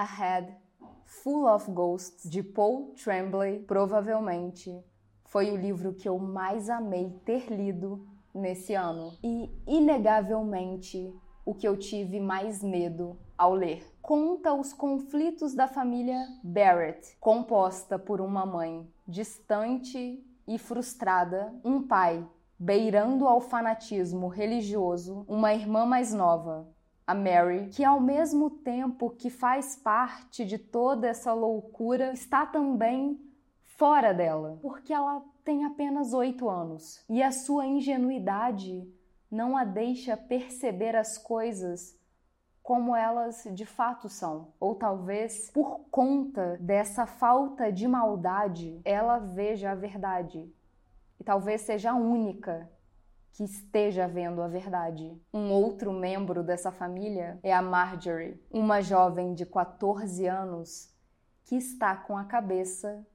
Ahead, Full of Ghosts, de Paul Tremblay, provavelmente foi o livro que eu mais amei ter lido nesse ano. E, inegavelmente, o que eu tive mais medo ao ler. Conta os conflitos da família Barrett, composta por uma mãe distante e frustrada, um pai beirando ao fanatismo religioso, uma irmã mais nova, a Mary, que ao mesmo tempo que faz parte de toda essa loucura, está também fora dela, porque ela tem apenas oito anos e a sua ingenuidade não a deixa perceber as coisas como elas de fato são. Ou talvez por conta dessa falta de maldade, ela veja a verdade. E talvez seja a única que esteja vendo a verdade. Um outro membro dessa família é a Marjorie, uma jovem de 14 anos que está com a cabeça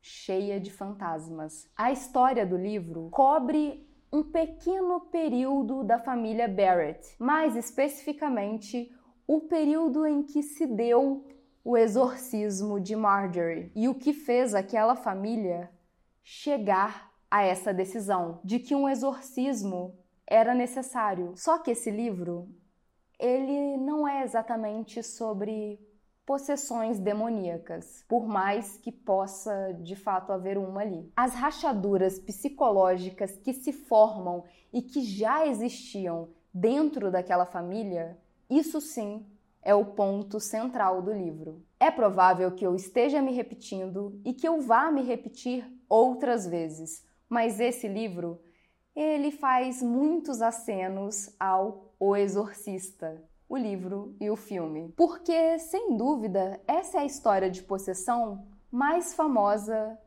cheia de fantasmas. A história do livro cobre um pequeno período da família Barrett, mais especificamente o período em que se deu o exorcismo de Marjorie e o que fez aquela família chegar a essa decisão de que um exorcismo era necessário. Só que esse livro, ele não é exatamente sobre possessões demoníacas, por mais que possa de fato haver uma ali. As rachaduras psicológicas que se formam e que já existiam dentro daquela família, isso sim é o ponto central do livro. É provável que eu esteja me repetindo e que eu vá me repetir outras vezes, mas esse livro ele faz muitos acenos ao O Exorcista, o livro e o filme. Porque, sem dúvida, essa é a história de possessão mais famosa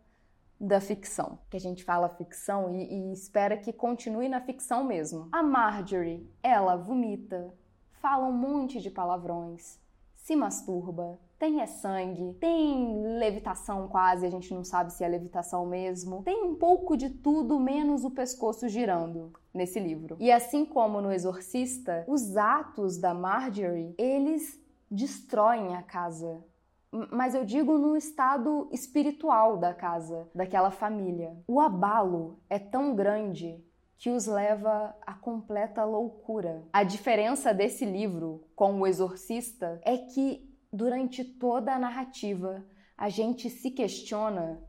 da ficção. Que a gente fala ficção e, e espera que continue na ficção mesmo. A Marjorie, ela vomita, fala um monte de palavrões, se masturba, tem é sangue, tem levitação quase, a gente não sabe se é levitação mesmo. Tem um pouco de tudo menos o pescoço girando nesse livro. E assim como no Exorcista, os atos da Marjorie, eles destroem a casa. Mas eu digo no estado espiritual da casa, daquela família. O abalo é tão grande que os leva à completa loucura. A diferença desse livro com O Exorcista é que durante toda a narrativa, a gente se questiona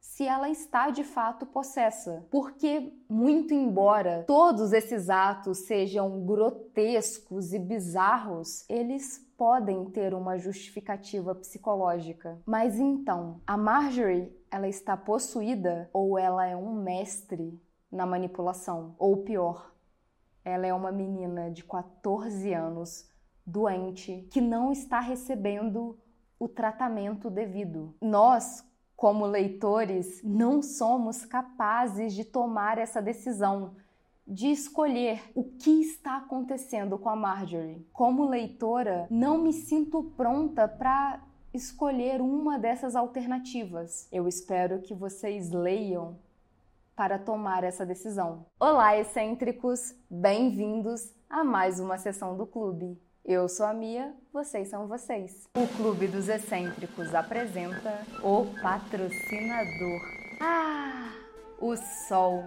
se ela está de fato possessa. Porque, muito embora todos esses atos sejam grotescos e bizarros, eles podem ter uma justificativa psicológica. Mas então, a Marjorie, ela está possuída ou ela é um mestre na manipulação? Ou pior, ela é uma menina de 14 anos doente que não está recebendo o tratamento devido. Nós, como leitores, não somos capazes de tomar essa decisão, de escolher o que está acontecendo com a Marjorie. Como leitora, não me sinto pronta para escolher uma dessas alternativas. Eu espero que vocês leiam para tomar essa decisão. Olá, excêntricos! Bem-vindos a mais uma sessão do clube. Eu sou a Mia, vocês são vocês. O Clube dos Excêntricos apresenta o patrocinador. Ah, o Sol,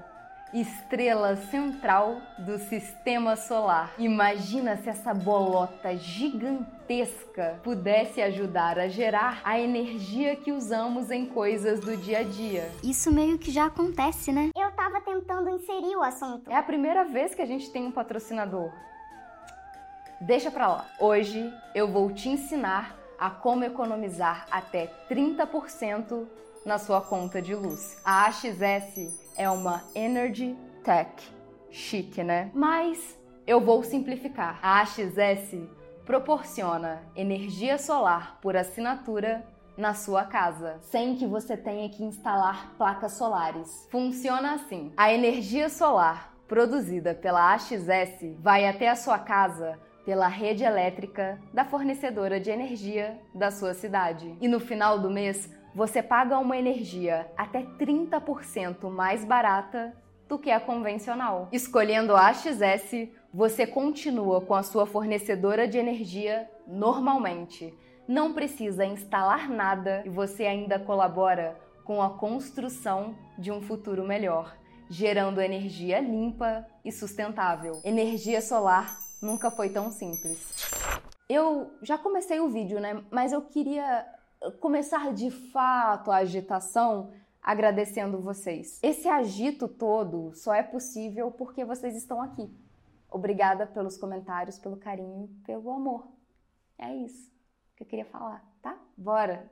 estrela central do sistema solar. Imagina se essa bolota gigantesca pudesse ajudar a gerar a energia que usamos em coisas do dia a dia. Isso meio que já acontece, né? Eu tava tentando inserir o assunto. É a primeira vez que a gente tem um patrocinador. Deixa pra lá. Hoje eu vou te ensinar a como economizar até 30% na sua conta de luz. A AXS é uma Energy Tech. Chique, né? Mas eu vou simplificar. A AXS proporciona energia solar por assinatura na sua casa, sem que você tenha que instalar placas solares. Funciona assim: a energia solar produzida pela AXS vai até a sua casa pela rede elétrica da fornecedora de energia da sua cidade. E no final do mês, você paga uma energia até 30% mais barata do que a convencional. Escolhendo a AXS, você continua com a sua fornecedora de energia normalmente, não precisa instalar nada e você ainda colabora com a construção de um futuro melhor, gerando energia limpa e sustentável. Energia solar nunca foi tão simples. Eu já comecei o vídeo, né? Mas eu queria começar de fato a agitação agradecendo vocês. Esse agito todo só é possível porque vocês estão aqui. Obrigada pelos comentários, pelo carinho, pelo amor. É isso que eu queria falar, tá? Bora!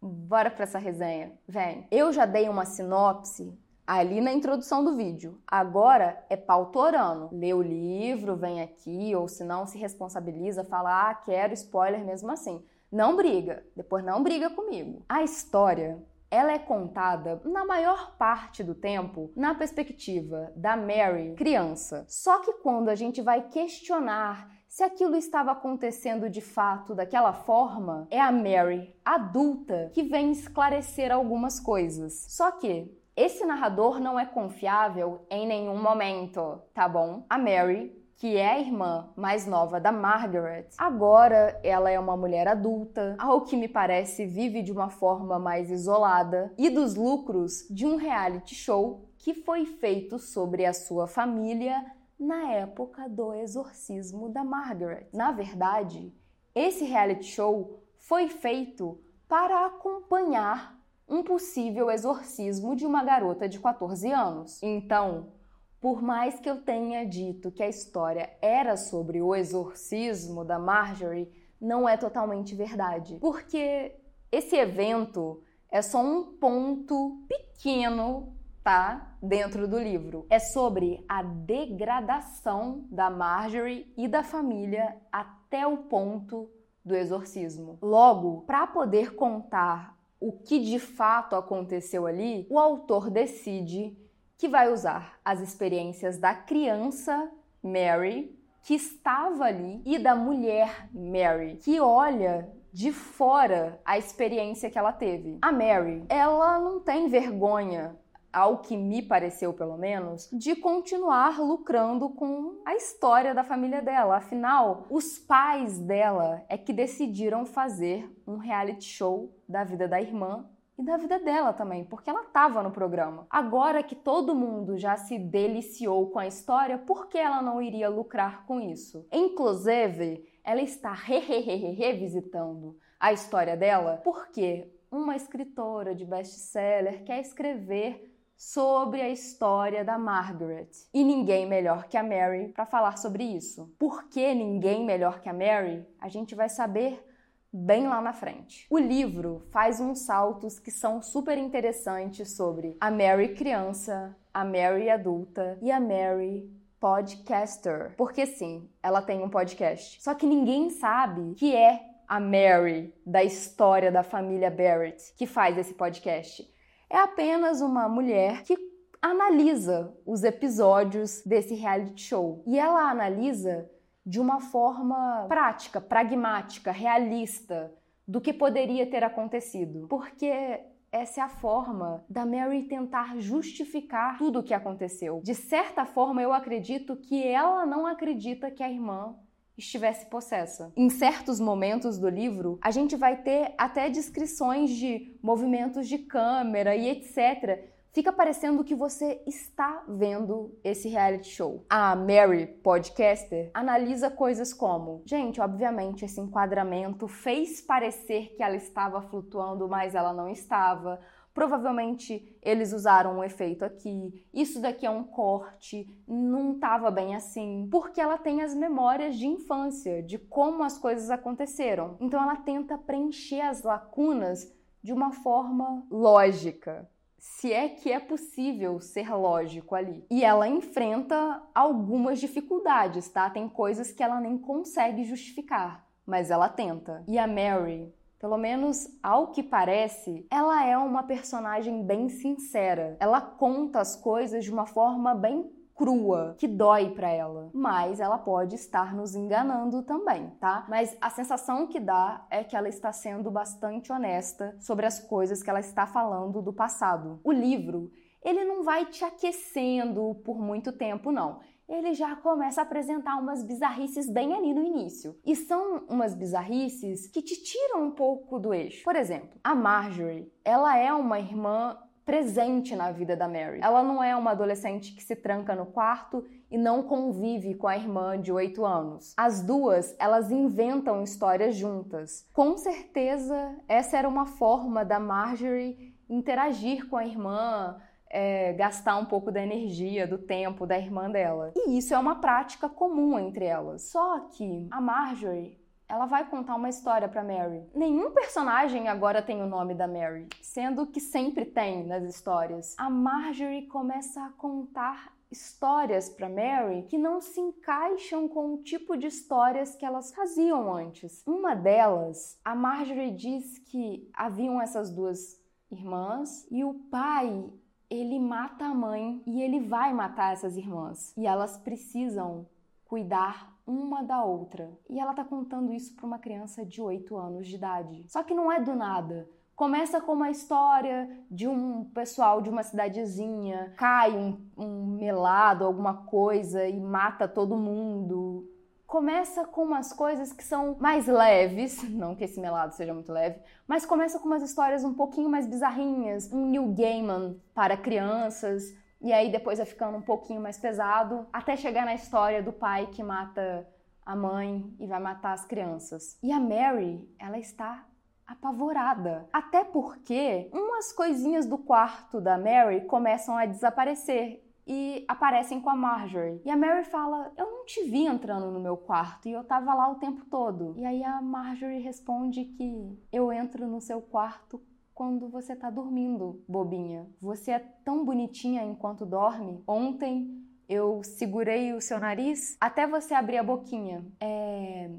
Bora para essa resenha. Vem. Eu já dei uma sinopse ali na introdução do vídeo. Agora é pautorando. Lê o livro, vem aqui, ou se não se responsabiliza, fala: "Ah, quero spoiler mesmo assim". Não briga, depois não briga comigo. A história ela é contada, na maior parte do tempo, na perspectiva da Mary, criança. Só que quando a gente vai questionar se aquilo estava acontecendo de fato daquela forma, é a Mary, adulta, que vem esclarecer algumas coisas. Só que esse narrador não é confiável em nenhum momento, tá bom? A Mary que é a irmã mais nova da Margaret, agora ela é uma mulher adulta, ao que me parece vive de uma forma mais isolada, e dos lucros de um reality show que foi feito sobre a sua família na época do exorcismo da Margaret. Na verdade, esse reality show foi feito para acompanhar um possível exorcismo de uma garota de 14 anos. Então, por mais que eu tenha dito que a história era sobre o exorcismo da Marjorie, não é totalmente verdade. Porque esse evento é só um ponto pequeno, tá? Dentro do livro. É sobre a degradação da Marjorie e da família até o ponto do exorcismo. Logo, para poder contar o que de fato aconteceu ali, o autor decide que vai usar as experiências da criança Mary, que estava ali, e da mulher Mary, que olha de fora a experiência que ela teve. A Mary, ela não tem vergonha ao que me pareceu pelo menos, de continuar lucrando com a história da família dela. Afinal, os pais dela é que decidiram fazer um reality show da vida da irmã e da vida dela também, porque ela estava no programa. Agora que todo mundo já se deliciou com a história, por que ela não iria lucrar com isso? Inclusive, ela está revisitando a história dela porque uma escritora de best-seller quer escrever sobre a história da Margaret. E ninguém melhor que a Mary para falar sobre isso. Por que ninguém melhor que a Mary? A gente vai saber bem lá na frente. O livro faz uns saltos que são super interessantes sobre a Mary criança, a Mary adulta e a Mary podcaster. Porque sim, ela tem um podcast. Só que ninguém sabe que é a Mary da história da família Barrett que faz esse podcast. É apenas uma mulher que analisa os episódios desse reality show. E ela analisa de uma forma prática, pragmática, realista do que poderia ter acontecido. Porque essa é a forma da Mary tentar justificar tudo o que aconteceu. De certa forma, eu acredito que ela não acredita que a irmã estivesse possessa. Em certos momentos do livro, a gente vai ter até descrições de movimentos de câmera e etc fica parecendo que você está vendo esse reality show. A Mary, podcaster, analisa coisas como: gente, obviamente esse enquadramento fez parecer que ela estava flutuando, mas ela não estava. Provavelmente eles usaram um efeito aqui. Isso daqui é um corte, não estava bem assim, porque ela tem as memórias de infância, de como as coisas aconteceram. Então ela tenta preencher as lacunas de uma forma lógica se é que é possível ser lógico ali. E ela enfrenta algumas dificuldades, tá? Tem coisas que ela nem consegue justificar, mas ela tenta. E a Mary, pelo menos ao que parece, ela é uma personagem bem sincera. Ela conta as coisas de uma forma bem crua, que dói para ela. Mas ela pode estar nos enganando também, tá? Mas a sensação que dá é que ela está sendo bastante honesta sobre as coisas que ela está falando do passado. O livro, ele não vai te aquecendo por muito tempo, não. ele já começa a apresentar umas bizarrices bem ali no início. E são umas bizarrices que te tiram um pouco do eixo. Por exemplo, a Marjorie, ela é uma irmã presente na vida da Mary. Ela não é uma adolescente que se tranca no quarto e não convive com a irmã de 8 anos. As duas, elas inventam histórias juntas. Com certeza, essa era uma forma da Marjorie interagir com a irmã, é, gastar um pouco da energia, do tempo da irmã dela. E isso é uma prática comum entre elas. Só que a Marjorie ela vai contar uma história para Mary. Nenhum personagem agora tem o nome da Mary, sendo que sempre tem nas histórias. A Marjorie começa a contar histórias para Mary que não se encaixam com o tipo de histórias que elas faziam antes. Uma delas, a Marjorie diz que haviam essas duas irmãs e o pai ele mata a mãe e ele vai matar essas irmãs. E elas precisam cuidar uma da outra. E ela tá contando isso para uma criança de 8 anos de idade. Só que não é do nada. Começa com uma história de um pessoal de uma cidadezinha, cai um, um melado, alguma coisa e mata todo mundo começa com umas coisas que são mais leves, não que esse melado seja muito leve, mas começa com umas histórias um pouquinho mais bizarrinhas, um New Gaiman para crianças, e aí depois vai ficando um pouquinho mais pesado, até chegar na história do pai que mata a mãe e vai matar as crianças. E a Mary, ela está apavorada. Até porque umas coisinhas do quarto da Mary começam a desaparecer e aparecem com a Marjorie. E a Mary fala: Eu não te vi entrando no meu quarto e eu tava lá o tempo todo. E aí a Marjorie responde que eu entro no seu quarto quando você tá dormindo, bobinha. Você é tão bonitinha enquanto dorme. Ontem eu segurei o seu nariz até você abrir a boquinha. É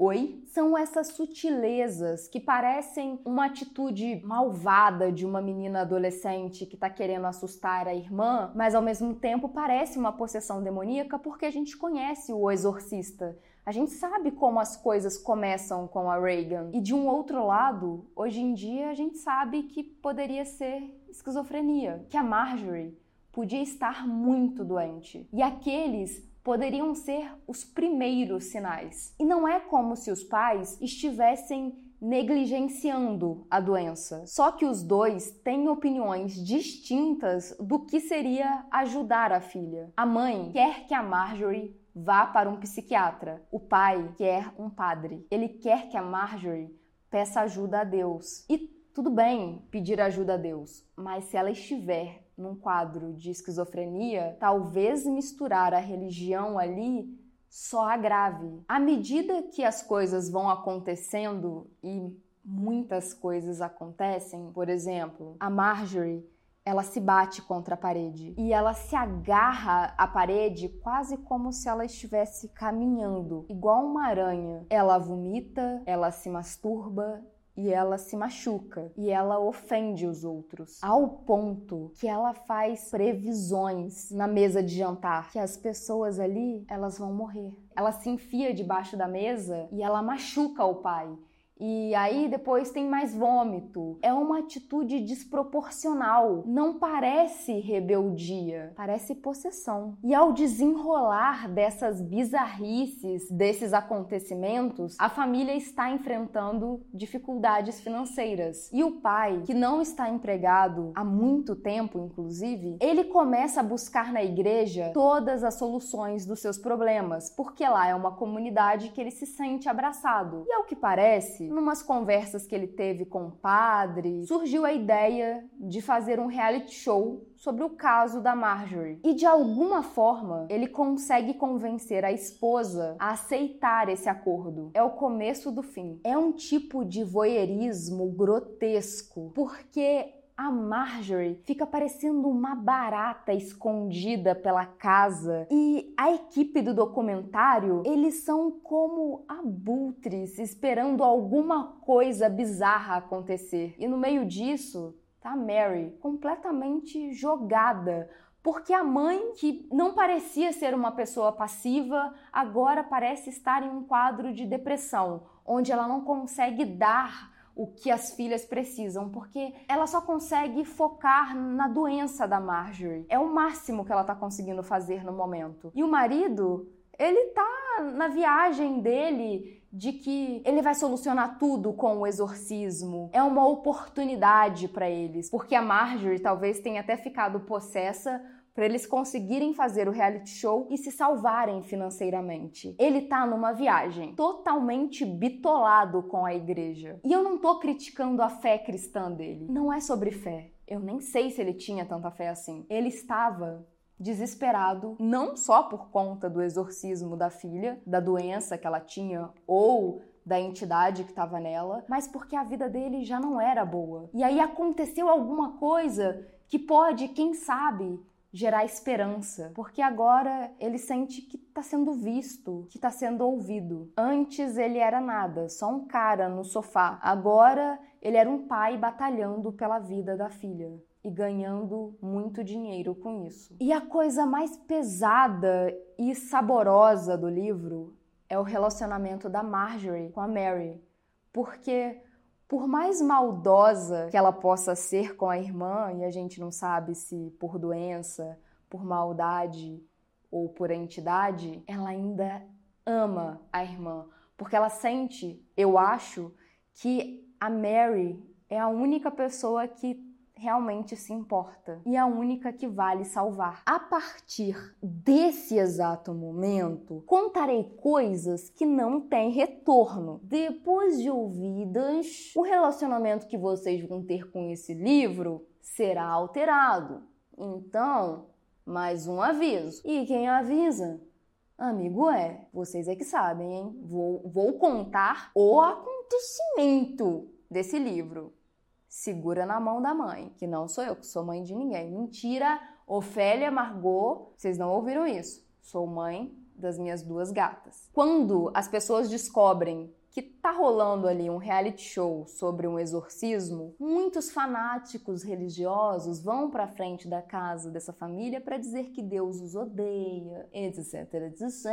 oi são essas sutilezas que parecem uma atitude malvada de uma menina adolescente que está querendo assustar a irmã, mas ao mesmo tempo parece uma possessão demoníaca porque a gente conhece o exorcista. A gente sabe como as coisas começam com a Reagan. E de um outro lado, hoje em dia a gente sabe que poderia ser esquizofrenia, que a Marjorie podia estar muito doente. E aqueles poderiam ser os primeiros sinais. E não é como se os pais estivessem negligenciando a doença. Só que os dois têm opiniões distintas do que seria ajudar a filha. A mãe quer que a Marjorie vá para um psiquiatra. O pai quer um padre. Ele quer que a Marjorie peça ajuda a Deus. E tudo bem pedir ajuda a Deus, mas se ela estiver num quadro de esquizofrenia, talvez misturar a religião ali só agrave. À medida que as coisas vão acontecendo e muitas coisas acontecem, por exemplo, a Marjorie ela se bate contra a parede. E ela se agarra à parede quase como se ela estivesse caminhando, igual uma aranha. Ela vomita, ela se masturba, e ela se machuca. E ela ofende os outros. Ao ponto que ela faz previsões na mesa de jantar. Que as pessoas ali elas vão morrer. Ela se enfia debaixo da mesa e ela machuca o pai e aí depois tem mais vômito. É uma atitude desproporcional. Não parece rebeldia, parece possessão. E ao desenrolar dessas bizarrices, desses acontecimentos, a família está enfrentando dificuldades financeiras. E o pai, que não está empregado há muito tempo, inclusive, ele começa a buscar na igreja todas as soluções dos seus problemas, porque lá é uma comunidade que ele se sente abraçado. E ao que parece, numas conversas que ele teve com o padre, surgiu a ideia de fazer um reality show sobre o caso da Marjorie. E de alguma forma, ele consegue convencer a esposa a aceitar esse acordo. É o começo do fim. É um tipo de voyeurismo grotesco, porque a Marjorie fica parecendo uma barata escondida pela casa e a equipe do documentário, eles são como abutres esperando alguma coisa bizarra acontecer. E no meio disso, tá Mary completamente jogada porque a mãe, que não parecia ser uma pessoa passiva, agora parece estar em um quadro de depressão, onde ela não consegue dar o que as filhas precisam, porque ela só consegue focar na doença da Marjorie. É o máximo que ela tá conseguindo fazer no momento. E o marido, ele tá na viagem dele de que ele vai solucionar tudo com o exorcismo. É uma oportunidade para eles, porque a Marjorie talvez tenha até ficado possessa para eles conseguirem fazer o reality show e se salvarem financeiramente. Ele tá numa viagem totalmente bitolado com a igreja. E eu não tô criticando a fé cristã dele. Não é sobre fé. Eu nem sei se ele tinha tanta fé assim. Ele estava desesperado, não só por conta do exorcismo da filha, da doença que ela tinha ou da entidade que estava nela, mas porque a vida dele já não era boa. E aí aconteceu alguma coisa que pode, quem sabe, gerar esperança, porque agora ele sente que está sendo visto, que está sendo ouvido. Antes ele era nada, só um cara no sofá. Agora ele era um pai batalhando pela vida da filha e ganhando muito dinheiro com isso. E a coisa mais pesada e saborosa do livro é o relacionamento da Marjorie com a Mary, porque por mais maldosa que ela possa ser com a irmã, e a gente não sabe se por doença, por maldade ou por entidade, ela ainda ama a irmã, porque ela sente, eu acho, que a Mary é a única pessoa que realmente se importa e a única que vale salvar. A partir desse exato momento, contarei coisas que não têm retorno. Depois de ouvidas, o relacionamento que vocês vão ter com esse livro será alterado. Então, mais um aviso. E quem avisa? Amigo é, vocês é que sabem, hein? Vou, vou contar o acontecimento desse livro segura na mão da mãe, que não sou eu, que sou mãe de ninguém. Mentira, Ofélia Margot, vocês não ouviram isso. Sou mãe das minhas duas gatas. Quando as pessoas descobrem que tá rolando ali um reality show sobre um exorcismo, muitos fanáticos religiosos vão para frente da casa dessa família para dizer que Deus os odeia, etc, etc,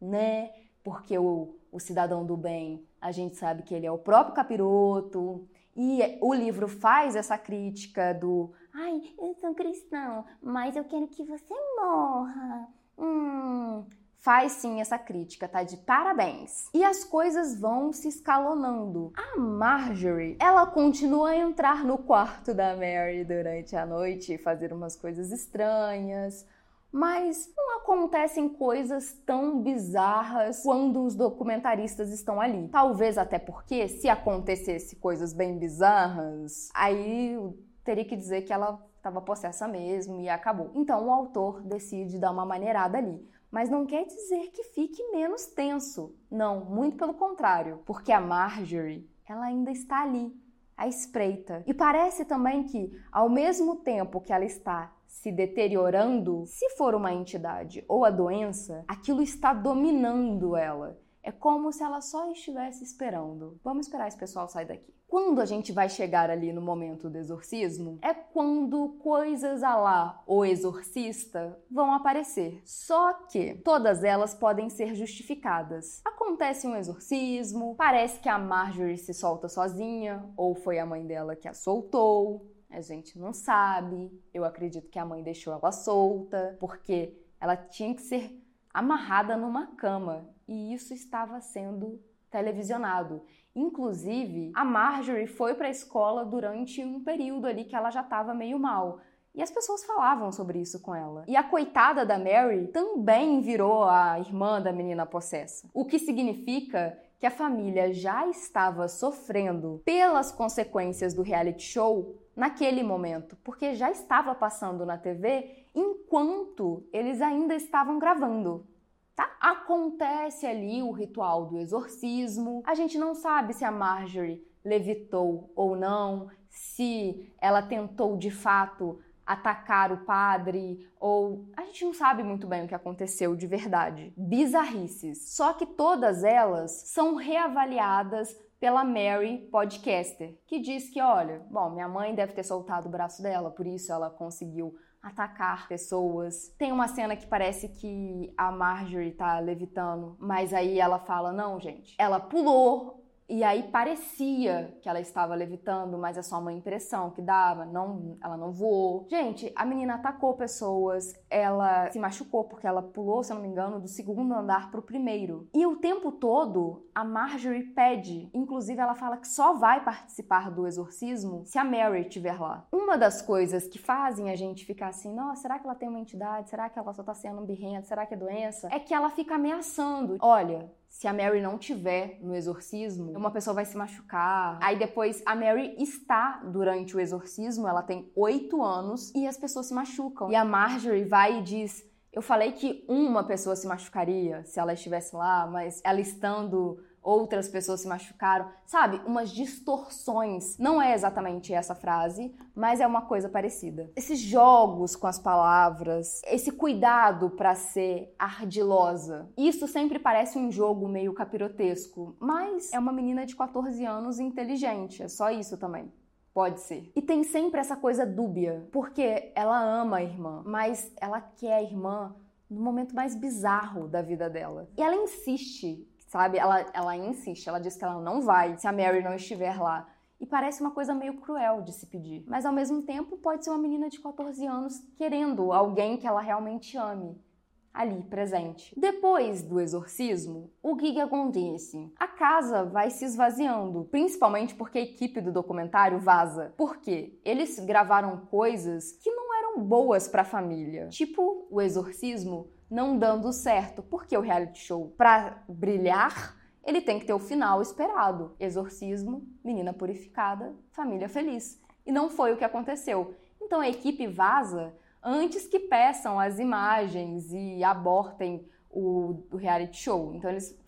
né? Porque o, o cidadão do bem, a gente sabe que ele é o próprio capiroto, e o livro faz essa crítica do ai, eu sou cristão, mas eu quero que você morra. Hum, faz sim essa crítica, tá de parabéns. E as coisas vão se escalonando. A Marjorie, ela continua a entrar no quarto da Mary durante a noite fazer umas coisas estranhas mas não acontecem coisas tão bizarras quando os documentaristas estão ali. Talvez até porque, se acontecesse coisas bem bizarras, aí teria que dizer que ela estava possessa mesmo e acabou. Então o autor decide dar uma maneirada ali. Mas não quer dizer que fique menos tenso. Não, muito pelo contrário, porque a Marjorie, ela ainda está ali, à espreita. E parece também que, ao mesmo tempo que ela está se deteriorando, se for uma entidade ou a doença, aquilo está dominando ela. É como se ela só estivesse esperando. Vamos esperar esse pessoal sair daqui. Quando a gente vai chegar ali no momento do exorcismo, é quando coisas a lá o exorcista vão aparecer. Só que todas elas podem ser justificadas. Acontece um exorcismo, parece que a Marjorie se solta sozinha, ou foi a mãe dela que a soltou. A gente não sabe. Eu acredito que a mãe deixou ela solta, porque ela tinha que ser amarrada numa cama. E isso estava sendo televisionado. Inclusive, a Marjorie foi para a escola durante um período ali que ela já estava meio mal. E as pessoas falavam sobre isso com ela. E a coitada da Mary também virou a irmã da menina possessa. O que significa que a família já estava sofrendo pelas consequências do reality show naquele momento, porque já estava passando na TV enquanto eles ainda estavam gravando. Tá? Acontece ali o ritual do exorcismo. A gente não sabe se a Marjorie levitou ou não, se ela tentou de fato atacar o padre ou a gente não sabe muito bem o que aconteceu de verdade. Bizarrices. Só que todas elas são reavaliadas pela Mary Podcaster, que diz que, olha, bom, minha mãe deve ter soltado o braço dela, por isso ela conseguiu atacar pessoas. Tem uma cena que parece que a Marjorie tá levitando, mas aí ela fala: "Não, gente. Ela pulou e aí parecia que ela estava levitando, mas é só uma impressão que dava, não, ela não voou. Gente, a menina atacou pessoas, ela se machucou porque ela pulou, se eu não me engano, do segundo andar pro primeiro. E o tempo todo a Marjorie pede, inclusive ela fala que só vai participar do exorcismo se a Mary estiver lá. Uma das coisas que fazem a gente ficar assim, nossa, será que ela tem uma entidade? Será que ela só tá sendo um birrento? Será que é doença? É que ela fica ameaçando. Olha, se a Mary não tiver no exorcismo, uma pessoa vai se machucar. Aí depois a Mary está durante o exorcismo, ela tem oito anos e as pessoas se machucam. E a Marjorie vai e diz: Eu falei que uma pessoa se machucaria se ela estivesse lá, mas ela estando outras pessoas se machucaram, sabe? Umas distorções. Não é exatamente essa frase, mas é uma coisa parecida. Esses jogos com as palavras, esse cuidado para ser ardilosa. Isso sempre parece um jogo meio capirotesco, mas é uma menina de 14 anos inteligente, é só isso também. Pode ser. E tem sempre essa coisa dúbia, porque ela ama a irmã, mas ela quer a irmã no momento mais bizarro da vida dela. E ela insiste sabe? Ela, ela insiste, ela diz que ela não vai se a Mary não estiver lá. E parece uma coisa meio cruel de se pedir. Mas ao mesmo tempo pode ser uma menina de 14 anos querendo alguém que ela realmente ame ali presente. Depois do exorcismo, o que, que acontece? A casa vai se esvaziando, principalmente porque a equipe do documentário vaza. Por quê? Eles gravaram coisas que não eram boas para a família, tipo o exorcismo não dando certo. Porque o reality show, para brilhar, ele tem que ter o final esperado. Exorcismo, menina purificada, família feliz. E não foi o que aconteceu. Então a equipe vaza antes que peçam as imagens e abortem o, o reality show. Então eles.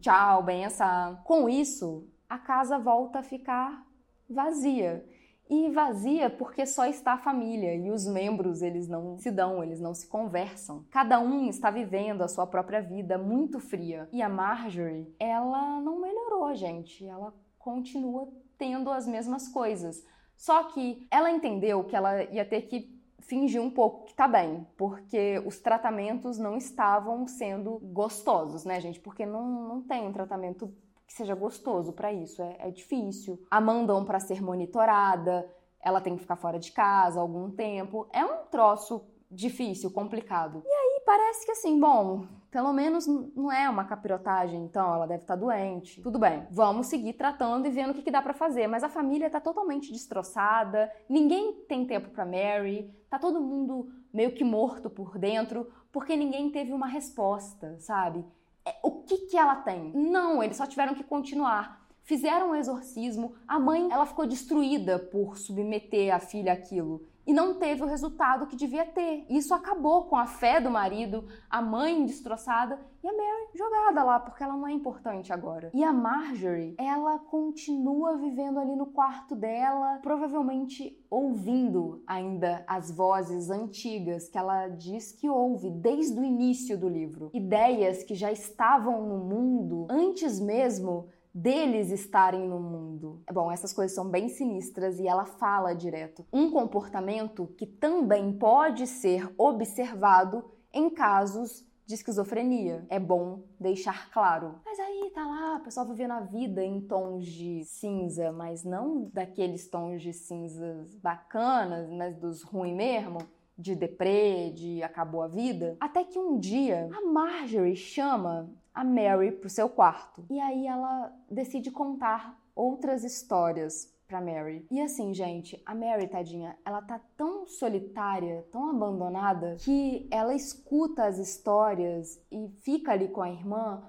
Tchau, benção. Com isso, a casa volta a ficar vazia e vazia porque só está a família e os membros eles não se dão, eles não se conversam. Cada um está vivendo a sua própria vida muito fria. E a Marjorie, ela não melhorou, gente. Ela continua tendo as mesmas coisas. Só que ela entendeu que ela ia ter que fingir um pouco que tá bem, porque os tratamentos não estavam sendo gostosos, né, gente? Porque não, não tem um tratamento que seja gostoso para isso. É, é, difícil. A mandam para ser monitorada, ela tem que ficar fora de casa algum tempo. É um troço difícil, complicado. E aí parece que assim, bom, pelo menos não é uma capirotagem, então ela deve estar tá doente. Tudo bem, vamos seguir tratando e vendo o que, que dá para fazer. Mas a família tá totalmente destroçada, ninguém tem tempo para Mary, tá todo mundo meio que morto por dentro, porque ninguém teve uma resposta, sabe? É, o que, que ela tem? Não, eles só tiveram que continuar. Fizeram um exorcismo, a mãe ela ficou destruída por submeter a filha àquilo e não teve o resultado que devia ter. Isso acabou com a fé do marido, a mãe destroçada e a Mary jogada lá, porque ela não é importante agora. E a Marjorie, ela continua vivendo ali no quarto dela, provavelmente ouvindo ainda as vozes antigas que ela diz que ouve desde o início do livro. Ideias que já estavam no mundo antes mesmo deles estarem no mundo. Bom, essas coisas são bem sinistras e ela fala direto. Um comportamento que também pode ser observado em casos de esquizofrenia. É bom deixar claro. Mas aí tá lá, a pessoa vivendo a vida em tons de cinza, mas não daqueles tons de cinzas bacanas, mas dos ruins mesmo de deprê, de acabou a vida. Até que um dia a Marjorie chama a Mary pro seu quarto. E aí ela decide contar outras histórias para Mary. E assim, gente, a Mary, tadinha, ela tá tão solitária, tão abandonada, que ela escuta as histórias e fica ali com a irmã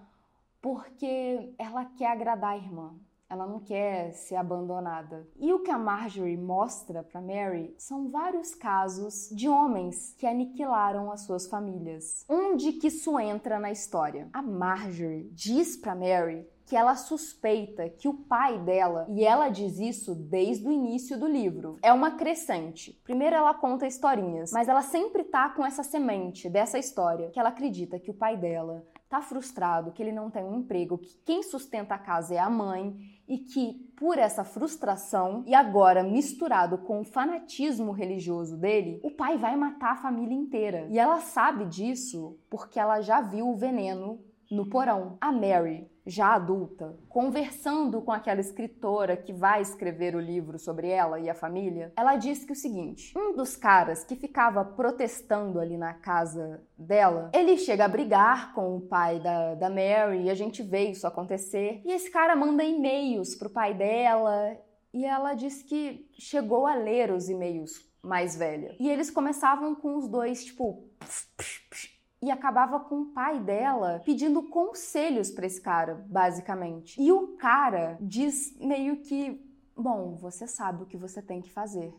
porque ela quer agradar a irmã. Ela não quer ser abandonada. E o que a Marjorie mostra para Mary são vários casos de homens que aniquilaram as suas famílias. Onde que isso entra na história? A Marjorie diz para Mary que ela suspeita que o pai dela, e ela diz isso desde o início do livro, é uma crescente. Primeiro ela conta historinhas, mas ela sempre tá com essa semente dessa história, que ela acredita que o pai dela tá frustrado, que ele não tem um emprego, que quem sustenta a casa é a mãe e que por essa frustração e agora misturado com o fanatismo religioso dele, o pai vai matar a família inteira. E ela sabe disso porque ela já viu o veneno no porão. A Mary já adulta, conversando com aquela escritora que vai escrever o livro sobre ela e a família, ela disse que o seguinte: um dos caras que ficava protestando ali na casa dela, ele chega a brigar com o pai da, da Mary e a gente vê isso acontecer. E esse cara manda e-mails pro pai dela e ela disse que chegou a ler os e-mails mais velha. E eles começavam com os dois, tipo. E acabava com o pai dela pedindo conselhos para esse cara, basicamente. E o cara diz meio que: Bom, você sabe o que você tem que fazer.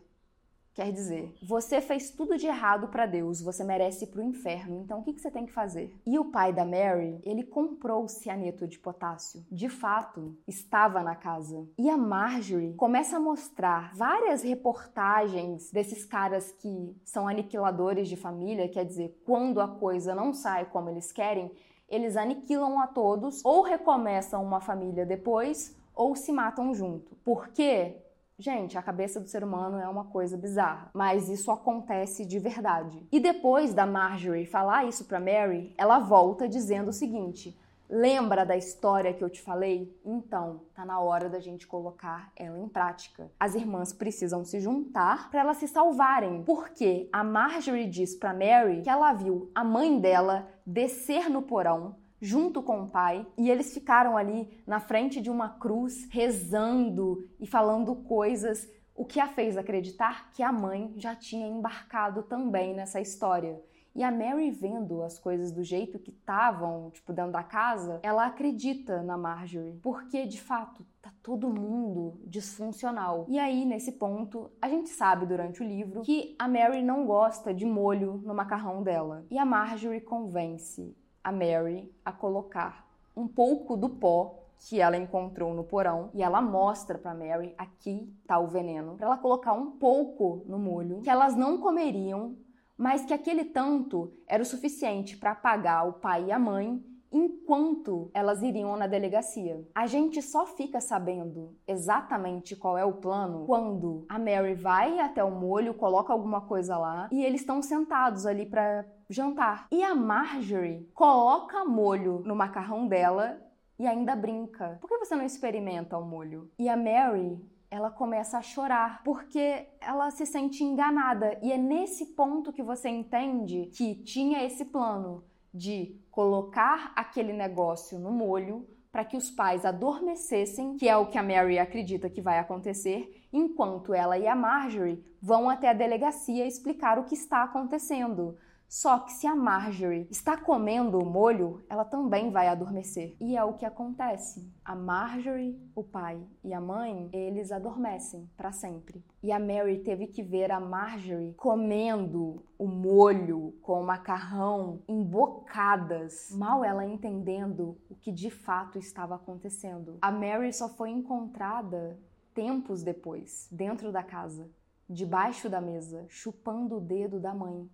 Quer dizer, você fez tudo de errado para Deus, você merece ir pro inferno, então o que, que você tem que fazer? E o pai da Mary, ele comprou o cianeto de potássio. De fato, estava na casa. E a Marjorie começa a mostrar várias reportagens desses caras que são aniquiladores de família, quer dizer, quando a coisa não sai como eles querem, eles aniquilam a todos, ou recomeçam uma família depois, ou se matam junto. Por quê? Gente, a cabeça do ser humano é uma coisa bizarra, mas isso acontece de verdade. E depois da Marjorie falar isso para Mary, ela volta dizendo o seguinte: Lembra da história que eu te falei? Então, tá na hora da gente colocar ela em prática. As irmãs precisam se juntar para elas se salvarem, porque a Marjorie diz para Mary que ela viu a mãe dela descer no porão junto com o pai, e eles ficaram ali na frente de uma cruz, rezando e falando coisas, o que a fez acreditar que a mãe já tinha embarcado também nessa história. E a Mary vendo as coisas do jeito que estavam, tipo, dentro da casa, ela acredita na Marjorie, porque de fato tá todo mundo disfuncional. E aí, nesse ponto, a gente sabe durante o livro que a Mary não gosta de molho no macarrão dela. E a Marjorie convence a Mary a colocar um pouco do pó que ela encontrou no porão e ela mostra para Mary aqui tá o veneno, para ela colocar um pouco no molho que elas não comeriam, mas que aquele tanto era o suficiente para pagar o pai e a mãe enquanto elas iriam na delegacia. A gente só fica sabendo exatamente qual é o plano quando a Mary vai até o molho, coloca alguma coisa lá e eles estão sentados ali para jantar. E a Marjorie coloca molho no macarrão dela e ainda brinca. Por que você não experimenta o molho? E a Mary ela começa a chorar porque ela se sente enganada. E é nesse ponto que você entende que tinha esse plano de colocar aquele negócio no molho para que os pais adormecessem, que é o que a Mary acredita que vai acontecer, enquanto ela e a Marjorie vão até a delegacia explicar o que está acontecendo. Só que se a Marjorie está comendo o molho, ela também vai adormecer. E é o que acontece. A Marjorie, o pai e a mãe, eles adormecem para sempre. E a Mary teve que ver a Marjorie comendo o molho com macarrão em bocadas, mal ela entendendo o que de fato estava acontecendo. A Mary só foi encontrada tempos depois, dentro da casa, debaixo da mesa, chupando o dedo da mãe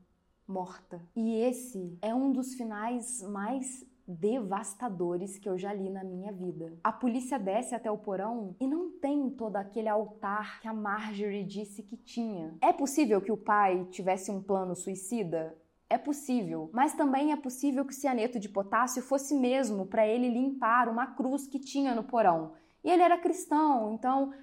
morta. E esse é um dos finais mais devastadores que eu já li na minha vida. A polícia desce até o porão e não tem todo aquele altar que a Marjorie disse que tinha. É possível que o pai tivesse um plano suicida? É possível, mas também é possível que o cianeto de potássio fosse mesmo para ele limpar uma cruz que tinha no porão. E ele era cristão, então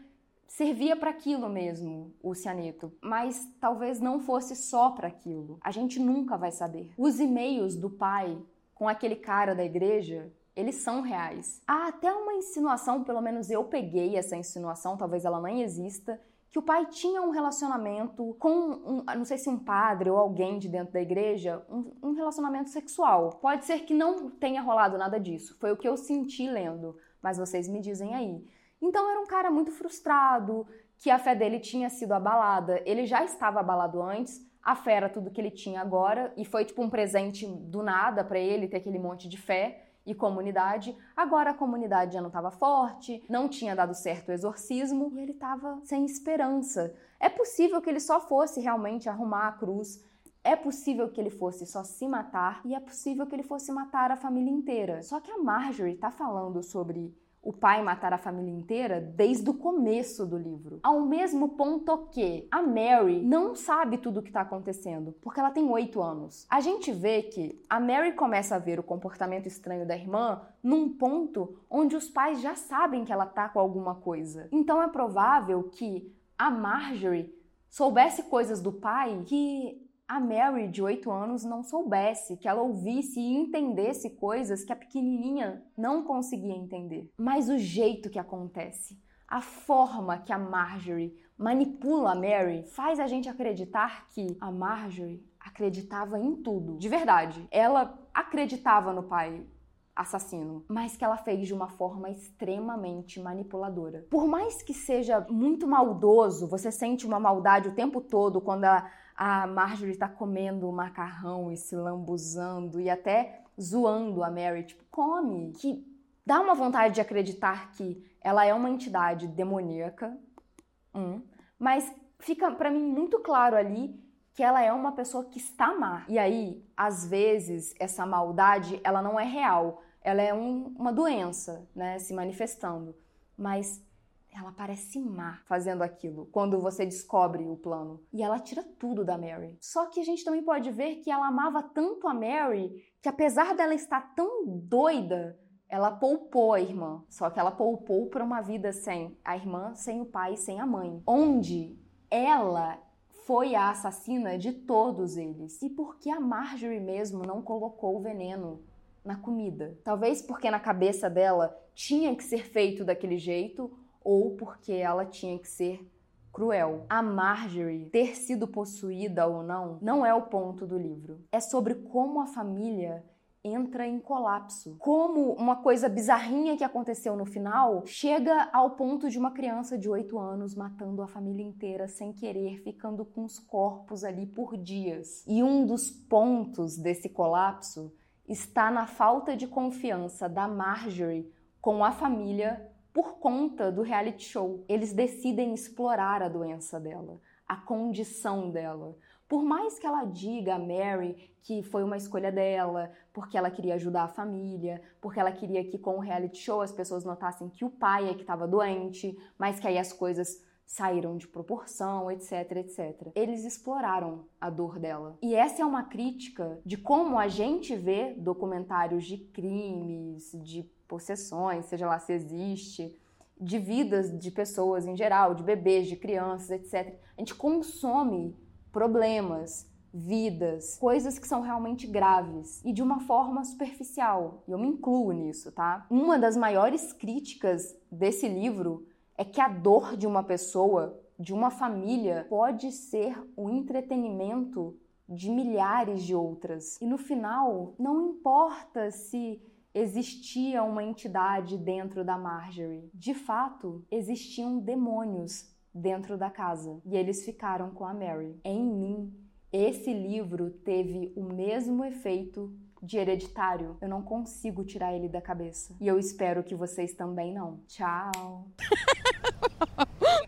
servia para aquilo mesmo, o cianeto, mas talvez não fosse só para aquilo. A gente nunca vai saber. Os e-mails do pai com aquele cara da igreja, eles são reais. Há até uma insinuação, pelo menos eu peguei essa insinuação, talvez ela nem exista, que o pai tinha um relacionamento com, um, não sei se um padre ou alguém de dentro da igreja, um, um relacionamento sexual. Pode ser que não tenha rolado nada disso, foi o que eu senti lendo, mas vocês me dizem aí. Então era um cara muito frustrado, que a fé dele tinha sido abalada. Ele já estava abalado antes, a fé era tudo que ele tinha agora, e foi tipo um presente do nada para ele ter aquele monte de fé e comunidade. Agora a comunidade já não estava forte, não tinha dado certo o exorcismo e ele estava sem esperança. É possível que ele só fosse realmente arrumar a cruz. É possível que ele fosse só se matar e é possível que ele fosse matar a família inteira. Só que a Marjorie está falando sobre o pai matar a família inteira desde o começo do livro. Ao mesmo ponto que a Mary não sabe tudo o que está acontecendo, porque ela tem oito anos. A gente vê que a Mary começa a ver o comportamento estranho da irmã num ponto onde os pais já sabem que ela tá com alguma coisa. Então é provável que a Marjorie soubesse coisas do pai que a Mary, de 8 anos, não soubesse, que ela ouvisse e entendesse coisas que a pequenininha não conseguia entender. Mas o jeito que acontece, a forma que a Marjorie manipula a Mary, faz a gente acreditar que a Marjorie acreditava em tudo. De verdade. Ela acreditava no pai assassino, mas que ela fez de uma forma extremamente manipuladora. Por mais que seja muito maldoso, você sente uma maldade o tempo todo quando a, a Marjorie está comendo o macarrão e se lambuzando e até zoando a Mary, tipo, come, que dá uma vontade de acreditar que ela é uma entidade demoníaca, um, mas fica para mim muito claro ali que ela é uma pessoa que está má. E aí, às vezes, essa maldade, ela não é real, ela é um, uma doença, né, se manifestando. Mas ela parece má fazendo aquilo quando você descobre o plano. E ela tira tudo da Mary. Só que a gente também pode ver que ela amava tanto a Mary que, apesar dela estar tão doida, ela poupou a irmã. Só que ela poupou para uma vida sem a irmã, sem o pai, sem a mãe. Onde ela foi a assassina de todos eles. E por que a Marjorie mesmo não colocou o veneno na comida? Talvez porque na cabeça dela tinha que ser feito daquele jeito ou porque ela tinha que ser cruel. A Marjorie ter sido possuída ou não não é o ponto do livro. É sobre como a família entra em colapso. Como uma coisa bizarrinha que aconteceu no final chega ao ponto de uma criança de 8 anos matando a família inteira sem querer, ficando com os corpos ali por dias. E um dos pontos desse colapso está na falta de confiança da Marjorie com a família por conta do reality show. Eles decidem explorar a doença dela, a condição dela. Por mais que ela diga a Mary que foi uma escolha dela, porque ela queria ajudar a família, porque ela queria que com o reality show as pessoas notassem que o pai é que estava doente, mas que aí as coisas saíram de proporção, etc, etc. Eles exploraram a dor dela. E essa é uma crítica de como a gente vê documentários de crimes, de possessões, seja lá se existe, de vidas de pessoas em geral, de bebês, de crianças, etc. A gente consome problemas, vidas, coisas que são realmente graves e de uma forma superficial. E eu me incluo nisso, tá? Uma das maiores críticas desse livro é que a dor de uma pessoa, de uma família, pode ser o entretenimento de milhares de outras. E no final, não importa se existia uma entidade dentro da Marjorie. De fato, existiam demônios dentro da casa e eles ficaram com a Mary. Em mim, esse livro teve o mesmo efeito de hereditário. Eu não consigo tirar ele da cabeça. E eu espero que vocês também não. Tchau!